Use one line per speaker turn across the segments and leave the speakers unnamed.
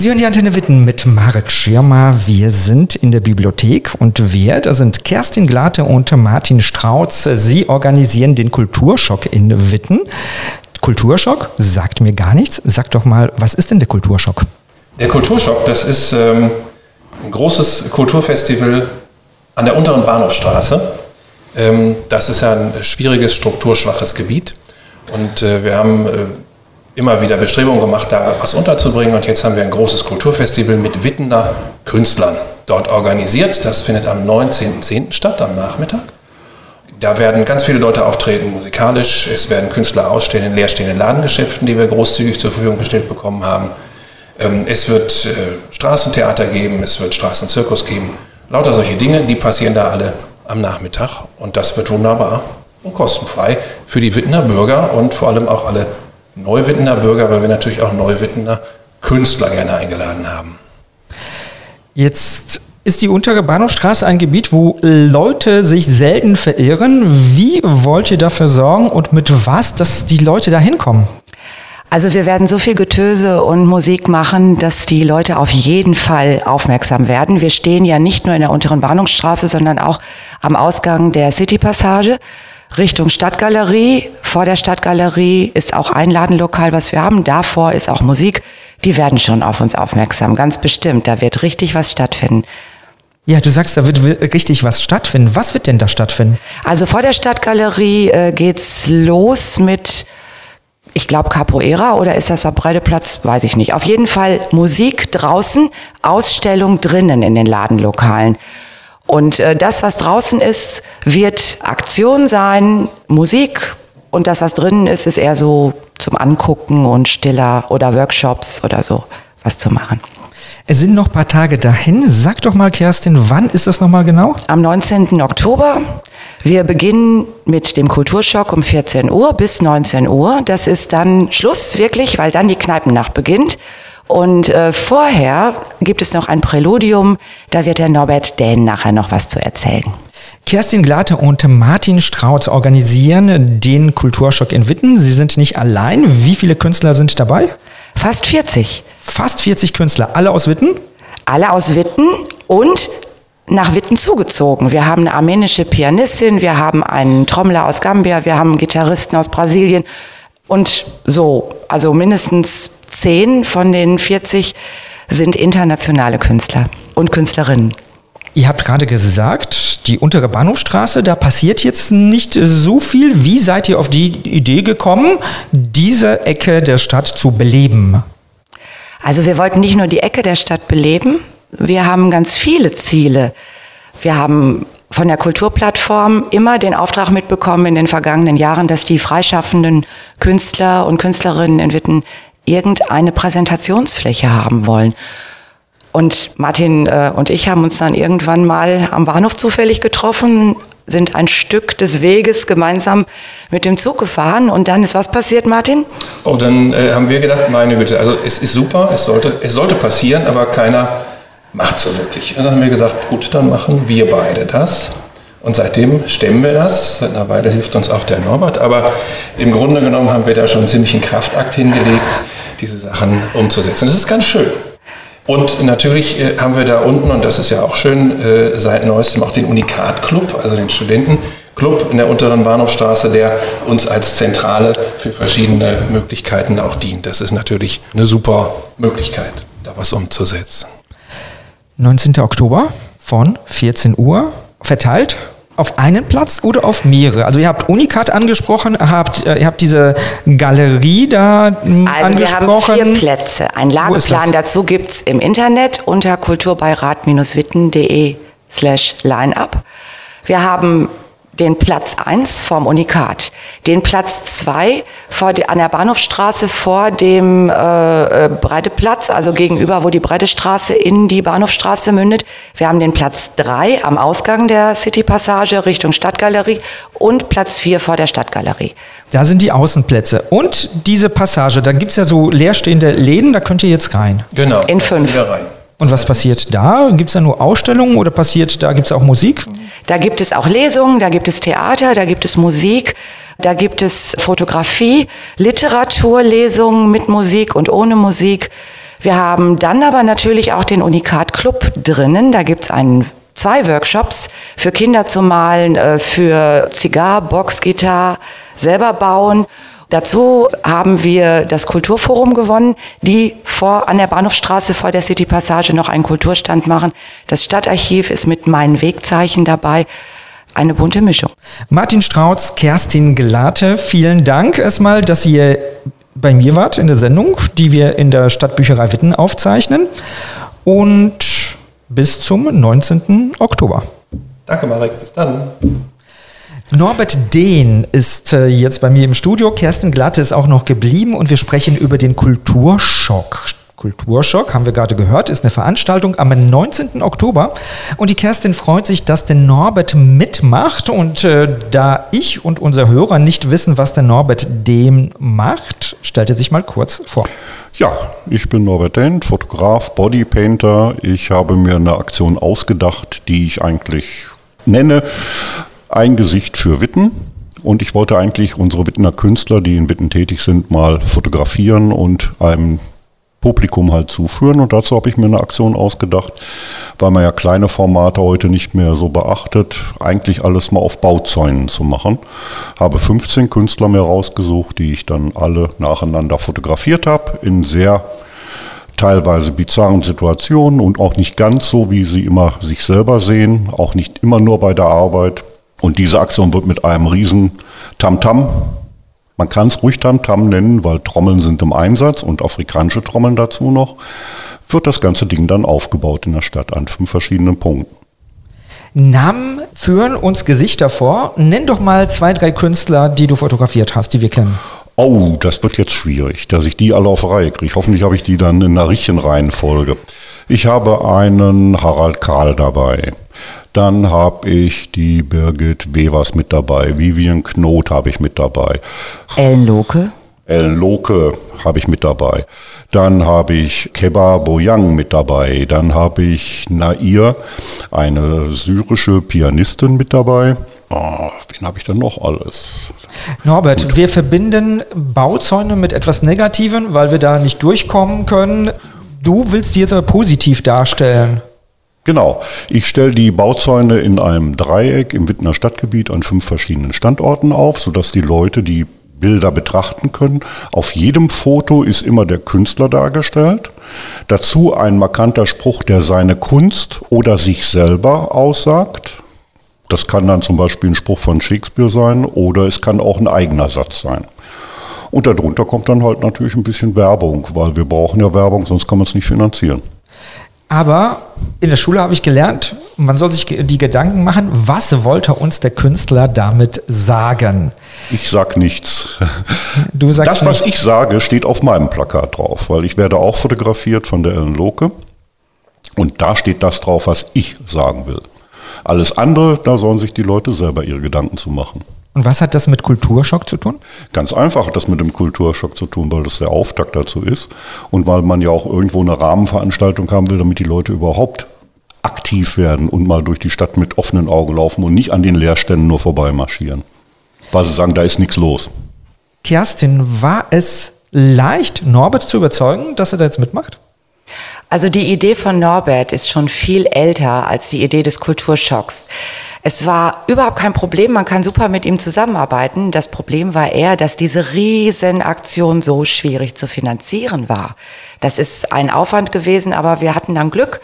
Sie hören die Antenne Witten mit Marek Schirmer. Wir sind in der Bibliothek und wir, da sind Kerstin Glate und Martin Strautz. Sie organisieren den Kulturschock in Witten. Kulturschock sagt mir gar nichts. Sag doch mal, was ist denn der Kulturschock?
Der Kulturschock, das ist ähm, ein großes Kulturfestival an der unteren Bahnhofstraße. Ähm, das ist ja ein schwieriges, strukturschwaches Gebiet. Und äh, wir haben äh, immer wieder Bestrebungen gemacht, da was unterzubringen. Und jetzt haben wir ein großes Kulturfestival mit Wittener Künstlern dort organisiert. Das findet am 19.10. statt, am Nachmittag. Da werden ganz viele Leute auftreten, musikalisch. Es werden Künstler ausstehen in leerstehenden Ladengeschäften, die wir großzügig zur Verfügung gestellt bekommen haben. Ähm, es wird äh, Straßentheater geben, es wird Straßenzirkus geben. Lauter solche Dinge, die passieren da alle am Nachmittag. Und das wird wunderbar und kostenfrei für die Wittener Bürger und vor allem auch alle Neuwittener Bürger, weil wir natürlich auch Neuwittener Künstler gerne eingeladen haben.
Jetzt ist die untere Bahnhofstraße ein Gebiet, wo Leute sich selten verirren. Wie wollt ihr dafür sorgen und mit was, dass die Leute da hinkommen?
Also wir werden so viel Getöse und Musik machen, dass die Leute auf jeden Fall aufmerksam werden. Wir stehen ja nicht nur in der unteren Bahnhofstraße, sondern auch am Ausgang der City Passage. Richtung Stadtgalerie. Vor der Stadtgalerie ist auch ein Ladenlokal, was wir haben. Davor ist auch Musik. Die werden schon auf uns aufmerksam, ganz bestimmt. Da wird richtig was stattfinden.
Ja, du sagst, da wird richtig was stattfinden. Was wird denn da stattfinden?
Also vor der Stadtgalerie äh, geht's los mit, ich glaube, Capoeira oder ist das der Breiteplatz? Weiß ich nicht. Auf jeden Fall Musik draußen, Ausstellung drinnen in den Ladenlokalen. Und äh, das, was draußen ist, wird Aktion sein, Musik. Und das, was drinnen ist, ist eher so zum Angucken und stiller oder Workshops oder so was zu machen.
Es sind noch ein paar Tage dahin. Sag doch mal, Kerstin, wann ist das nochmal genau?
Am 19. Oktober. Wir beginnen mit dem Kulturschock um 14 Uhr bis 19 Uhr. Das ist dann Schluss wirklich, weil dann die Kneipennacht beginnt. Und äh, vorher gibt es noch ein Präludium, da wird der Norbert Dähn nachher noch was zu erzählen.
Kerstin Glate und Martin Strautz organisieren den Kulturschock in Witten. Sie sind nicht allein. Wie viele Künstler sind dabei?
Fast 40.
Fast 40 Künstler, alle aus Witten?
Alle aus Witten und nach Witten zugezogen. Wir haben eine armenische Pianistin, wir haben einen Trommler aus Gambia, wir haben einen Gitarristen aus Brasilien und so, also mindestens zehn von den 40 sind internationale Künstler und Künstlerinnen.
Ihr habt gerade gesagt, die untere Bahnhofstraße, da passiert jetzt nicht so viel. Wie seid ihr auf die Idee gekommen, diese Ecke der Stadt zu beleben?
Also wir wollten nicht nur die Ecke der Stadt beleben, wir haben ganz viele Ziele. Wir haben von der Kulturplattform immer den Auftrag mitbekommen in den vergangenen Jahren, dass die freischaffenden Künstler und Künstlerinnen in Witten irgendeine Präsentationsfläche haben wollen. Und Martin äh, und ich haben uns dann irgendwann mal am Bahnhof zufällig getroffen, sind ein Stück des Weges gemeinsam mit dem Zug gefahren und dann ist was passiert, Martin?
Oh, dann äh, haben wir gedacht, meine Güte, also es ist super, es sollte, es sollte passieren, aber keiner macht so wirklich. Und dann haben wir gesagt, gut, dann machen wir beide das. Und seitdem stemmen wir das. Seit einer Weile hilft uns auch der Norbert. Aber im Grunde genommen haben wir da schon einen Kraftakt hingelegt, diese Sachen umzusetzen. Das ist ganz schön. Und natürlich äh, haben wir da unten, und das ist ja auch schön, äh, seit neuestem auch den Unikat-Club, also den Studentenclub in der unteren Bahnhofstraße, der uns als Zentrale für verschiedene Möglichkeiten auch dient. Das ist natürlich eine super Möglichkeit, da was umzusetzen.
19. Oktober von 14 Uhr verteilt auf einen Platz oder auf mehrere? Also ihr habt Unikat angesprochen, habt, äh, ihr habt diese Galerie da
hm, also angesprochen. Wir haben vier Plätze. Ein Lageplan dazu gibt es im Internet unter kulturbeirat-witten.de slash lineup. Wir haben den Platz 1 vom Unikat, den Platz 2 an der Bahnhofstraße vor dem äh, äh, Breiteplatz, also gegenüber, wo die Breitestraße in die Bahnhofstraße mündet. Wir haben den Platz 3 am Ausgang der City Passage Richtung Stadtgalerie und Platz 4 vor der Stadtgalerie.
Da sind die Außenplätze. Und diese Passage, da gibt es ja so leerstehende Läden, da könnt ihr jetzt rein.
Genau.
In fünf. Rein.
Und was passiert da? Gibt es da nur Ausstellungen oder passiert, da gibt es auch Musik?
Da gibt es auch Lesungen, da gibt es Theater, da gibt es Musik, da gibt es Fotografie, Literaturlesungen mit Musik und ohne Musik. Wir haben dann aber natürlich auch den Unikat Club drinnen. Da gibt's einen zwei Workshops für Kinder zu malen, äh, für Zigar, Box, Gitarre, selber bauen. Dazu haben wir das Kulturforum gewonnen, die vor, an der Bahnhofstraße vor der City Passage noch einen Kulturstand machen. Das Stadtarchiv ist mit meinen Wegzeichen dabei. Eine bunte Mischung.
Martin Strautz, Kerstin Gelate, vielen Dank erstmal, dass ihr bei mir wart in der Sendung, die wir in der Stadtbücherei Witten aufzeichnen. Und bis zum 19. Oktober.
Danke, Marek. Bis dann.
Norbert Dehn ist äh, jetzt bei mir im Studio. Kerstin Glatte ist auch noch geblieben und wir sprechen über den Kulturschock. Kulturschock, haben wir gerade gehört, ist eine Veranstaltung am 19. Oktober. Und die Kerstin freut sich, dass der Norbert mitmacht. Und äh, da ich und unser Hörer nicht wissen, was der Norbert dem macht, stellt er sich mal kurz vor.
Ja, ich bin Norbert Dehn, Fotograf, Bodypainter. Ich habe mir eine Aktion ausgedacht, die ich eigentlich nenne Ein Gesicht für Witten. Und ich wollte eigentlich unsere Wittener Künstler, die in Witten tätig sind, mal fotografieren und einem Publikum halt zuführen. Und dazu habe ich mir eine Aktion ausgedacht, weil man ja kleine Formate heute nicht mehr so beachtet, eigentlich alles mal auf Bauzäunen zu machen. Habe 15 Künstler mir rausgesucht, die ich dann alle nacheinander fotografiert habe, in sehr teilweise bizarren Situationen und auch nicht ganz so, wie sie immer sich selber sehen, auch nicht immer nur bei der Arbeit. Und diese Aktion wird mit einem riesen Tamtam -Tam man kann es ruhig Tamtam nennen, weil Trommeln sind im Einsatz und afrikanische Trommeln dazu noch. Wird das ganze Ding dann aufgebaut in der Stadt an fünf verschiedenen Punkten.
Namen führen uns Gesichter vor. Nenn doch mal zwei, drei Künstler, die du fotografiert hast, die wir kennen.
Oh, das wird jetzt schwierig, dass ich die alle auf Reihe kriege. Hoffentlich habe ich die dann in einer richtigen Reihenfolge. Ich habe einen Harald Karl dabei. Dann habe ich die Birgit Wevers mit dabei. Vivian Knot habe ich mit dabei.
Ellen Loke.
Ellen Loke habe ich mit dabei. Dann habe ich Keba Boyang mit dabei. Dann habe ich Nair, eine syrische Pianistin mit dabei. Oh, wen habe ich denn noch alles?
Norbert, Gut. wir verbinden Bauzäune mit etwas Negativem, weil wir da nicht durchkommen können. Du willst die jetzt aber positiv darstellen.
Genau. Ich stelle die Bauzäune in einem Dreieck im Wittner Stadtgebiet an fünf verschiedenen Standorten auf, sodass die Leute die Bilder betrachten können. Auf jedem Foto ist immer der Künstler dargestellt. Dazu ein markanter Spruch, der seine Kunst oder sich selber aussagt. Das kann dann zum Beispiel ein Spruch von Shakespeare sein oder es kann auch ein eigener Satz sein. Und darunter kommt dann halt natürlich ein bisschen Werbung, weil wir brauchen ja Werbung, sonst kann man es nicht finanzieren.
Aber in der Schule habe ich gelernt, man soll sich die Gedanken machen, was wollte uns der Künstler damit sagen?
Ich sag nichts.
Du sagst
das, was nichts. ich sage, steht auf meinem Plakat drauf, weil ich werde auch fotografiert von der Ellen Loke. Und da steht das drauf, was ich sagen will. Alles andere, da sollen sich die Leute selber ihre Gedanken zu machen.
Und was hat das mit Kulturschock zu tun?
Ganz einfach hat das mit dem Kulturschock zu tun, weil das der Auftakt dazu ist und weil man ja auch irgendwo eine Rahmenveranstaltung haben will, damit die Leute überhaupt aktiv werden und mal durch die Stadt mit offenen Augen laufen und nicht an den Leerständen nur vorbeimarschieren. Weil sie sagen, da ist nichts los.
Kerstin, war es leicht, Norbert zu überzeugen, dass er da jetzt mitmacht?
Also die Idee von Norbert ist schon viel älter als die Idee des Kulturschocks. Es war überhaupt kein Problem, man kann super mit ihm zusammenarbeiten. Das Problem war eher, dass diese Riesenaktion so schwierig zu finanzieren war. Das ist ein Aufwand gewesen, aber wir hatten dann Glück.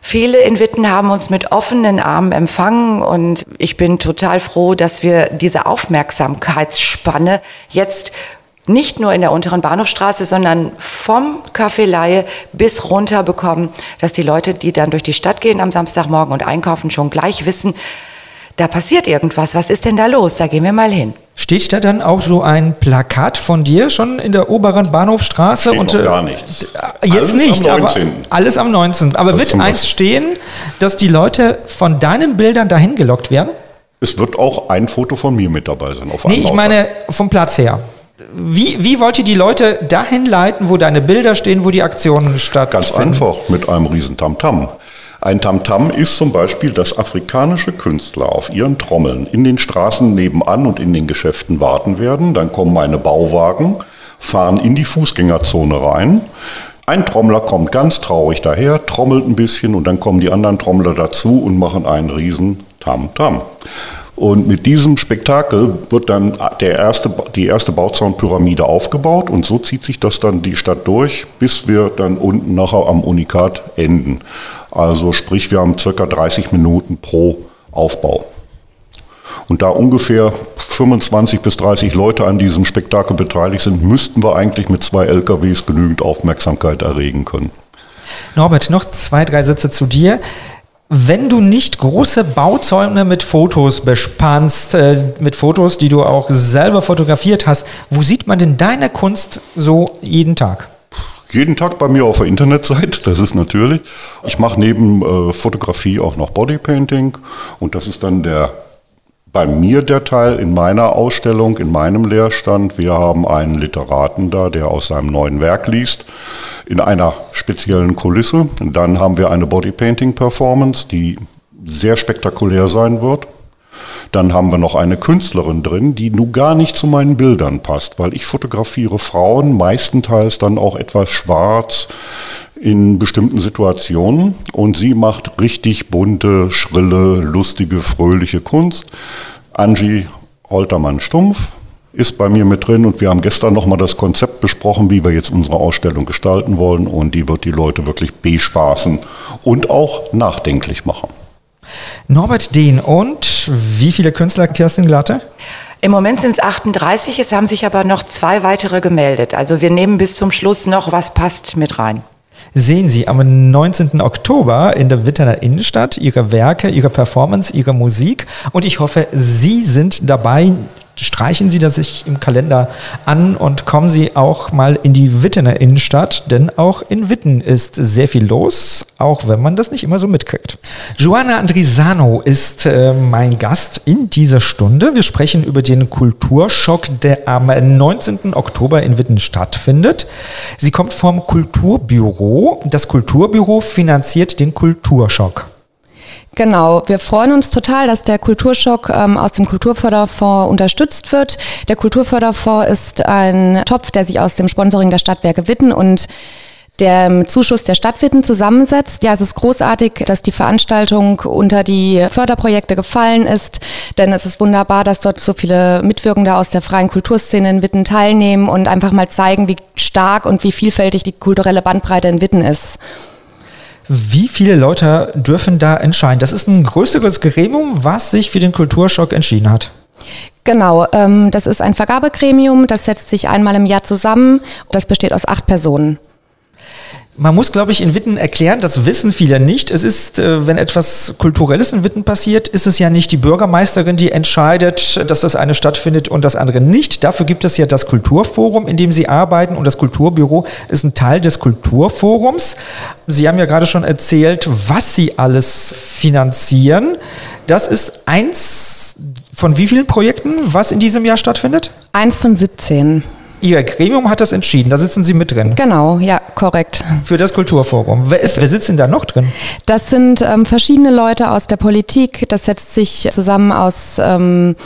Viele in Witten haben uns mit offenen Armen empfangen und ich bin total froh, dass wir diese Aufmerksamkeitsspanne jetzt nicht nur in der unteren Bahnhofstraße, sondern vom Café Laie bis runter bekommen, dass die Leute, die dann durch die Stadt gehen am Samstagmorgen und einkaufen, schon gleich wissen, da passiert irgendwas. Was ist denn da los? Da gehen wir mal hin.
Steht da dann auch so ein Plakat von dir schon in der oberen Bahnhofstraße?
Steht und, noch gar nichts.
Äh, jetzt alles nicht, aber alles am 19. Aber das wird eins stehen, dass die Leute von deinen Bildern dahin gelockt werden?
Es wird auch ein Foto von mir mit dabei sein.
Auf nee, ich meine vom Platz her. Wie, wie wollt ihr die Leute dahin leiten, wo deine Bilder stehen, wo die Aktionen stattfinden?
Ganz einfach, mit einem riesen Tamtam. Ein Tamtam ist zum Beispiel, dass afrikanische Künstler auf ihren Trommeln in den Straßen nebenan und in den Geschäften warten werden. Dann kommen meine Bauwagen, fahren in die Fußgängerzone rein. Ein Trommler kommt ganz traurig daher, trommelt ein bisschen und dann kommen die anderen Trommler dazu und machen einen riesen Tam-Tam. Und mit diesem Spektakel wird dann der erste, die erste Bauzaunpyramide aufgebaut und so zieht sich das dann die Stadt durch, bis wir dann unten nachher am Unikat enden. Also sprich, wir haben circa 30 Minuten pro Aufbau. Und da ungefähr 25 bis 30 Leute an diesem Spektakel beteiligt sind, müssten wir eigentlich mit zwei LKWs genügend Aufmerksamkeit erregen können.
Norbert, noch zwei, drei Sätze zu dir. Wenn du nicht große Bauzäune mit Fotos bespannst, äh, mit Fotos, die du auch selber fotografiert hast, wo sieht man denn deine Kunst so jeden Tag?
Jeden Tag bei mir auf der Internetseite, das ist natürlich. Ich mache neben äh, Fotografie auch noch Bodypainting und das ist dann der bei mir der Teil in meiner Ausstellung, in meinem Lehrstand. Wir haben einen Literaten da, der aus seinem neuen Werk liest, in einer speziellen Kulisse. Und dann haben wir eine Bodypainting-Performance, die sehr spektakulär sein wird. Dann haben wir noch eine Künstlerin drin, die nun gar nicht zu meinen Bildern passt, weil ich fotografiere Frauen, meistenteils dann auch etwas schwarz in bestimmten Situationen und sie macht richtig bunte, schrille, lustige, fröhliche Kunst. Angie Holtermann-Stumpf ist bei mir mit drin und wir haben gestern nochmal das Konzept besprochen, wie wir jetzt unsere Ausstellung gestalten wollen und die wird die Leute wirklich bespaßen und auch nachdenklich machen.
Norbert Dehn und wie viele Künstler, Kerstin Glatte?
Im Moment sind es 38, es haben sich aber noch zwei weitere gemeldet. Also wir nehmen bis zum Schluss noch, was passt, mit rein.
Sehen Sie am 19. Oktober in der Wittener Innenstadt Ihre Werke, Ihre Performance, Ihre Musik und ich hoffe, Sie sind dabei streichen Sie das sich im Kalender an und kommen Sie auch mal in die Wittener Innenstadt, denn auch in Witten ist sehr viel los, auch wenn man das nicht immer so mitkriegt. Joanna Andrisano ist äh, mein Gast in dieser Stunde. Wir sprechen über den Kulturschock, der am 19. Oktober in Witten stattfindet. Sie kommt vom Kulturbüro. Das Kulturbüro finanziert den Kulturschock.
Genau, wir freuen uns total, dass der Kulturschock ähm, aus dem Kulturförderfonds unterstützt wird. Der Kulturförderfonds ist ein Topf, der sich aus dem Sponsoring der Stadtwerke Witten und der Zuschuss der Stadt Witten zusammensetzt. Ja, es ist großartig, dass die Veranstaltung unter die Förderprojekte gefallen ist, denn es ist wunderbar, dass dort so viele Mitwirkende aus der freien Kulturszene in Witten teilnehmen und einfach mal zeigen, wie stark und wie vielfältig die kulturelle Bandbreite in Witten ist.
Wie viele Leute dürfen da entscheiden? Das ist ein größeres Gremium, was sich für den Kulturschock entschieden hat.
Genau, ähm, das ist ein Vergabegremium, das setzt sich einmal im Jahr zusammen. Das besteht aus acht Personen.
Man muss, glaube ich, in Witten erklären, das wissen viele nicht. Es ist, äh, wenn etwas Kulturelles in Witten passiert, ist es ja nicht die Bürgermeisterin, die entscheidet, dass das eine stattfindet und das andere nicht. Dafür gibt es ja das Kulturforum, in dem Sie arbeiten und das Kulturbüro ist ein Teil des Kulturforums. Sie haben ja gerade schon erzählt, was Sie alles finanzieren. Das ist eins von wie vielen Projekten, was in diesem Jahr stattfindet?
Eins von 17.
Ihr Gremium hat das entschieden, da sitzen Sie mit drin.
Genau, ja, korrekt.
Für das Kulturforum. Wer, ist, wer sitzt denn da noch drin?
Das sind ähm, verschiedene Leute aus der Politik. Das setzt sich zusammen aus ähm,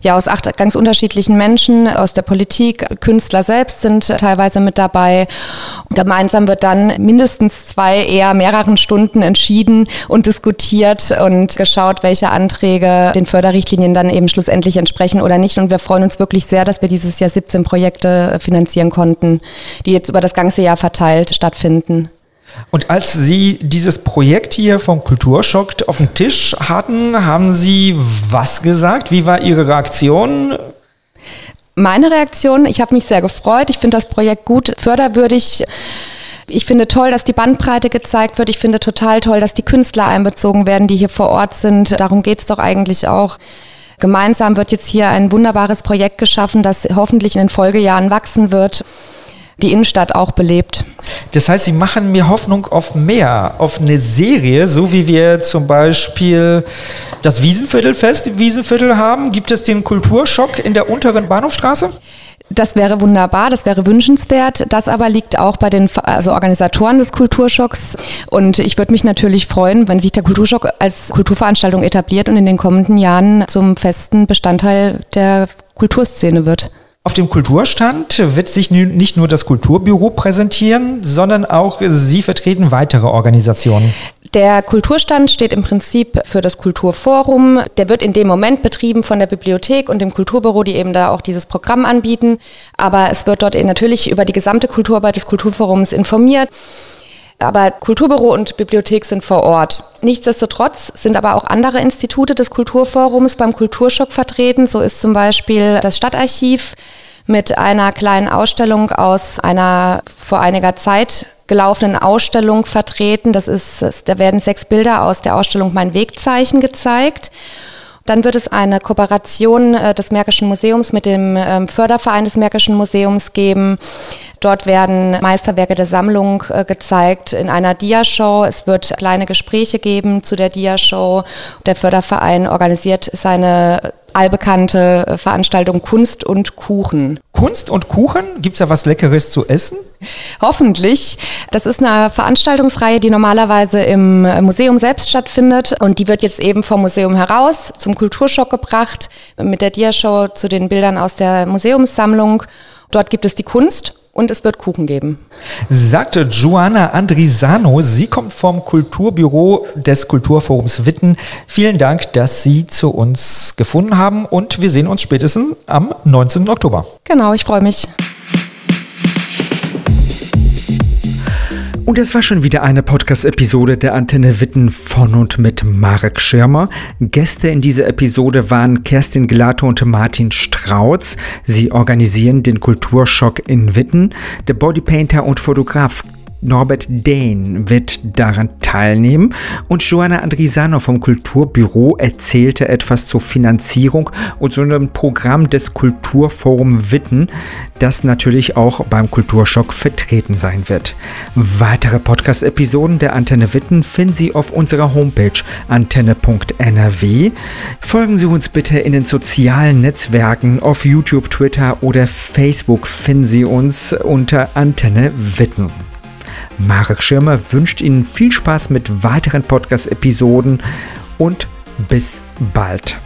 ja aus acht ganz unterschiedlichen Menschen aus der Politik. Künstler selbst sind teilweise mit dabei. Gemeinsam wird dann mindestens zwei, eher mehreren Stunden entschieden und diskutiert und geschaut, welche Anträge den Förderrichtlinien dann eben schlussendlich entsprechen oder nicht. Und wir freuen uns wirklich sehr, dass wir dieses Jahr 17 Projekte finanzieren konnten, die jetzt über das ganze Jahr verteilt stattfinden.
Und als Sie dieses Projekt hier vom Kulturschock auf dem Tisch hatten, haben Sie was gesagt? Wie war Ihre Reaktion?
Meine Reaktion, ich habe mich sehr gefreut. Ich finde das Projekt gut, förderwürdig. Ich finde toll, dass die Bandbreite gezeigt wird. Ich finde total toll, dass die Künstler einbezogen werden, die hier vor Ort sind. Darum geht es doch eigentlich auch. Gemeinsam wird jetzt hier ein wunderbares Projekt geschaffen, das hoffentlich in den Folgejahren wachsen wird die Innenstadt auch belebt.
Das heißt, Sie machen mir Hoffnung auf mehr, auf eine Serie, so wie wir zum Beispiel das Wiesenviertelfest im Wiesenviertel haben. Gibt es den Kulturschock in der unteren Bahnhofstraße?
Das wäre wunderbar, das wäre wünschenswert. Das aber liegt auch bei den also Organisatoren des Kulturschocks. Und ich würde mich natürlich freuen, wenn sich der Kulturschock als Kulturveranstaltung etabliert und in den kommenden Jahren zum festen Bestandteil der Kulturszene wird.
Auf dem Kulturstand wird sich nicht nur das Kulturbüro präsentieren, sondern auch Sie vertreten weitere Organisationen.
Der Kulturstand steht im Prinzip für das Kulturforum. Der wird in dem Moment betrieben von der Bibliothek und dem Kulturbüro, die eben da auch dieses Programm anbieten. Aber es wird dort natürlich über die gesamte Kulturarbeit des Kulturforums informiert aber Kulturbüro und Bibliothek sind vor Ort. Nichtsdestotrotz sind aber auch andere Institute des Kulturforums beim Kulturschock vertreten. So ist zum Beispiel das Stadtarchiv mit einer kleinen Ausstellung aus einer vor einiger Zeit gelaufenen Ausstellung vertreten. Das ist, da werden sechs Bilder aus der Ausstellung Mein Wegzeichen gezeigt. Dann wird es eine Kooperation äh, des Märkischen Museums mit dem ähm, Förderverein des Märkischen Museums geben. Dort werden Meisterwerke der Sammlung äh, gezeigt in einer Diashow. Es wird kleine Gespräche geben zu der Diashow. Der Förderverein organisiert seine allbekannte äh, Veranstaltung Kunst und Kuchen.
Kunst und Kuchen? Gibt es da was Leckeres zu essen?
Hoffentlich. Das ist eine Veranstaltungsreihe, die normalerweise im Museum selbst stattfindet und die wird jetzt eben vom Museum heraus zum Kulturschock gebracht mit der Diashow zu den Bildern aus der Museumssammlung. Dort gibt es die Kunst und es wird Kuchen geben.
Sagte Joanna Andrisano. Sie kommt vom Kulturbüro des Kulturforums Witten. Vielen Dank, dass Sie zu uns gefunden haben und wir sehen uns spätestens am 19. Oktober.
Genau, ich freue mich.
Und es war schon wieder eine Podcast-Episode der Antenne Witten von und mit Marek Schirmer. Gäste in dieser Episode waren Kerstin Glato und Martin Strautz. Sie organisieren den Kulturschock in Witten. Der Bodypainter und Fotograf Norbert Dehn wird daran teilnehmen und Joanna Andrisano vom Kulturbüro erzählte etwas zur Finanzierung und so einem Programm des Kulturforum Witten, das natürlich auch beim Kulturschock vertreten sein wird. Weitere Podcast-Episoden der Antenne Witten finden Sie auf unserer Homepage antenne.nrw. Folgen Sie uns bitte in den sozialen Netzwerken auf YouTube, Twitter oder Facebook finden Sie uns unter Antenne Witten. Marek Schirmer wünscht Ihnen viel Spaß mit weiteren Podcast-Episoden und bis bald.